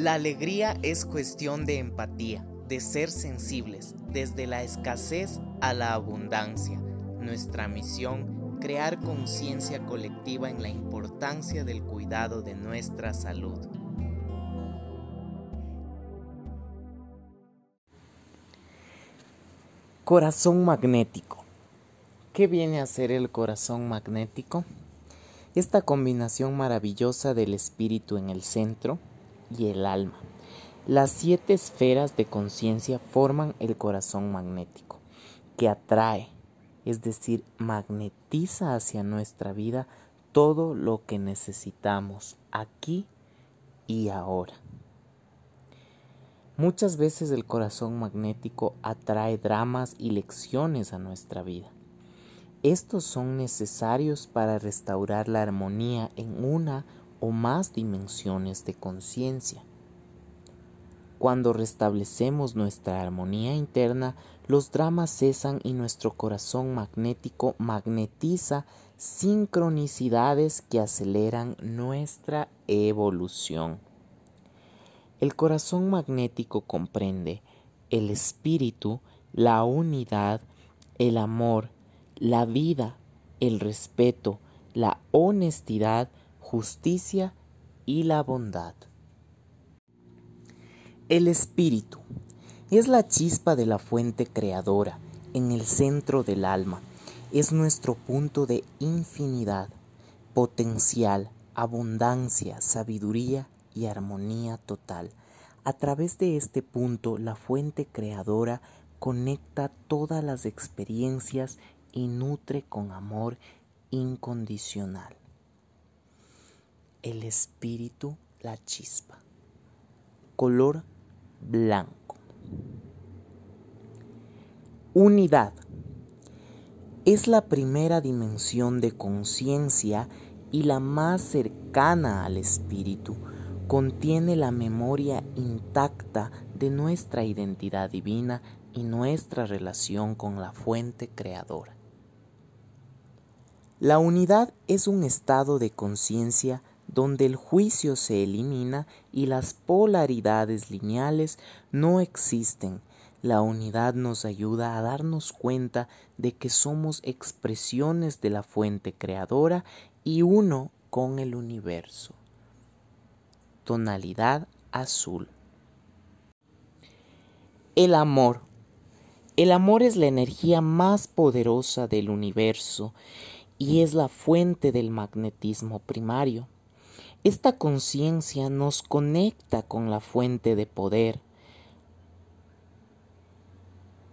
La alegría es cuestión de empatía, de ser sensibles, desde la escasez a la abundancia. Nuestra misión, crear conciencia colectiva en la importancia del cuidado de nuestra salud. Corazón magnético. ¿Qué viene a ser el corazón magnético? Esta combinación maravillosa del espíritu en el centro, y el alma. Las siete esferas de conciencia forman el corazón magnético, que atrae, es decir, magnetiza hacia nuestra vida todo lo que necesitamos aquí y ahora. Muchas veces el corazón magnético atrae dramas y lecciones a nuestra vida. Estos son necesarios para restaurar la armonía en una o más dimensiones de conciencia. Cuando restablecemos nuestra armonía interna, los dramas cesan y nuestro corazón magnético magnetiza sincronicidades que aceleran nuestra evolución. El corazón magnético comprende el espíritu, la unidad, el amor, la vida, el respeto, la honestidad, justicia y la bondad. El espíritu es la chispa de la fuente creadora en el centro del alma. Es nuestro punto de infinidad, potencial, abundancia, sabiduría y armonía total. A través de este punto, la fuente creadora conecta todas las experiencias y nutre con amor incondicional el espíritu, la chispa. Color blanco. Unidad. Es la primera dimensión de conciencia y la más cercana al espíritu. Contiene la memoria intacta de nuestra identidad divina y nuestra relación con la fuente creadora. La unidad es un estado de conciencia donde el juicio se elimina y las polaridades lineales no existen. La unidad nos ayuda a darnos cuenta de que somos expresiones de la fuente creadora y uno con el universo. Tonalidad azul. El amor. El amor es la energía más poderosa del universo y es la fuente del magnetismo primario. Esta conciencia nos conecta con la fuente de poder,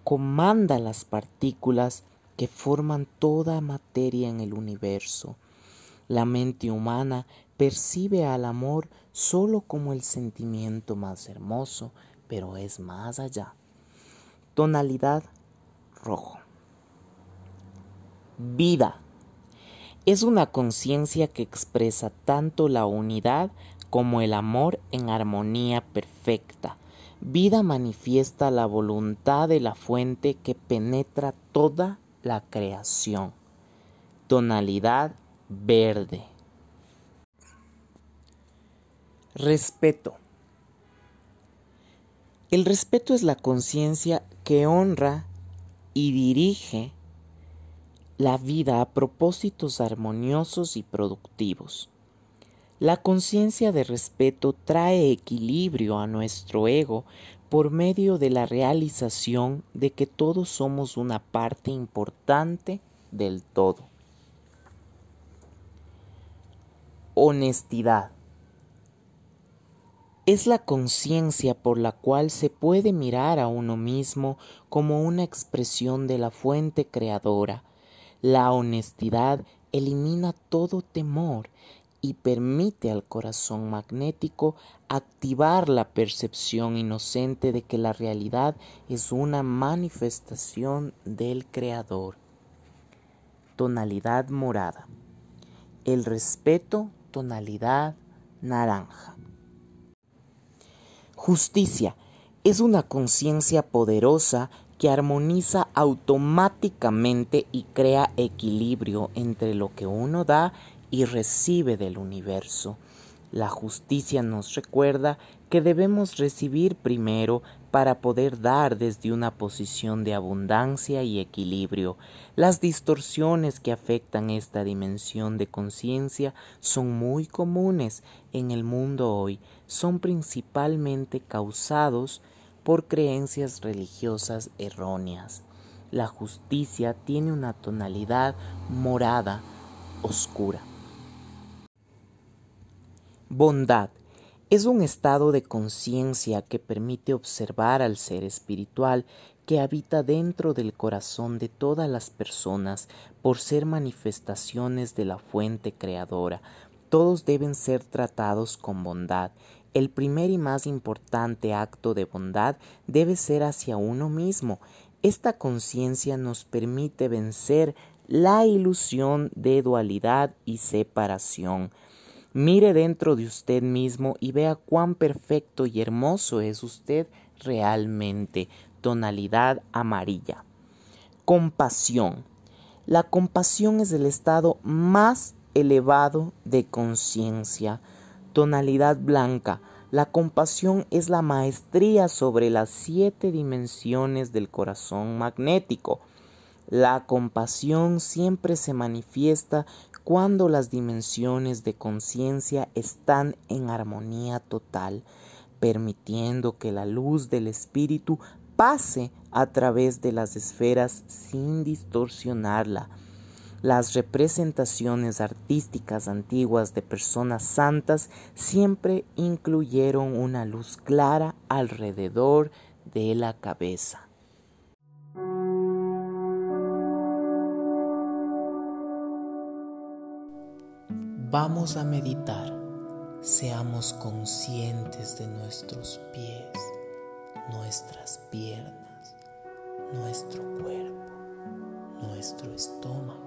comanda las partículas que forman toda materia en el universo. La mente humana percibe al amor solo como el sentimiento más hermoso, pero es más allá. Tonalidad rojo. Vida es una conciencia que expresa tanto la unidad como el amor en armonía perfecta. Vida manifiesta la voluntad de la fuente que penetra toda la creación. Tonalidad verde. Respeto. El respeto es la conciencia que honra y dirige la vida a propósitos armoniosos y productivos. La conciencia de respeto trae equilibrio a nuestro ego por medio de la realización de que todos somos una parte importante del todo. Honestidad. Es la conciencia por la cual se puede mirar a uno mismo como una expresión de la fuente creadora, la honestidad elimina todo temor y permite al corazón magnético activar la percepción inocente de que la realidad es una manifestación del Creador. Tonalidad morada. El respeto, tonalidad naranja. Justicia es una conciencia poderosa que armoniza automáticamente y crea equilibrio entre lo que uno da y recibe del universo. La justicia nos recuerda que debemos recibir primero para poder dar desde una posición de abundancia y equilibrio. Las distorsiones que afectan esta dimensión de conciencia son muy comunes en el mundo hoy, son principalmente causados por creencias religiosas erróneas. La justicia tiene una tonalidad morada oscura. Bondad es un estado de conciencia que permite observar al ser espiritual que habita dentro del corazón de todas las personas por ser manifestaciones de la fuente creadora. Todos deben ser tratados con bondad. El primer y más importante acto de bondad debe ser hacia uno mismo. Esta conciencia nos permite vencer la ilusión de dualidad y separación. Mire dentro de usted mismo y vea cuán perfecto y hermoso es usted realmente. Tonalidad amarilla. Compasión. La compasión es el estado más elevado de conciencia. Tonalidad blanca. La compasión es la maestría sobre las siete dimensiones del corazón magnético. La compasión siempre se manifiesta cuando las dimensiones de conciencia están en armonía total, permitiendo que la luz del espíritu pase a través de las esferas sin distorsionarla. Las representaciones artísticas antiguas de personas santas siempre incluyeron una luz clara alrededor de la cabeza. Vamos a meditar. Seamos conscientes de nuestros pies, nuestras piernas, nuestro cuerpo, nuestro estómago,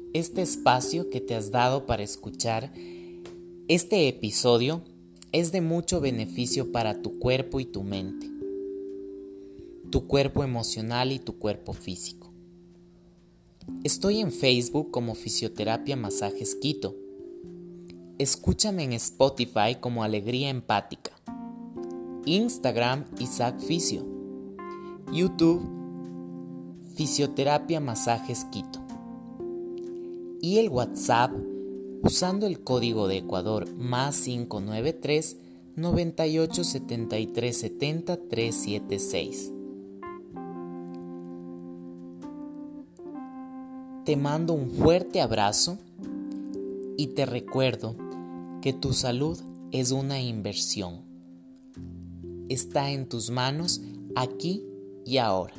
este espacio que te has dado para escuchar este episodio es de mucho beneficio para tu cuerpo y tu mente, tu cuerpo emocional y tu cuerpo físico. Estoy en Facebook como Fisioterapia Masajes Quito. Escúchame en Spotify como Alegría Empática. Instagram Isaac Fisio. YouTube Fisioterapia Masajes Quito y el WhatsApp usando el código de Ecuador más 593 98 73 70 376. Te mando un fuerte abrazo y te recuerdo que tu salud es una inversión. Está en tus manos aquí y ahora.